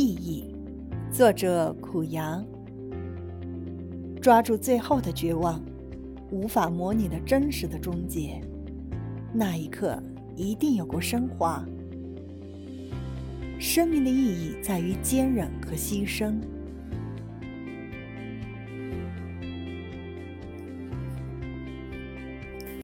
意义，作者苦羊抓住最后的绝望，无法模拟的真实的终结，那一刻一定有过升华。生命的意义在于坚韧和牺牲。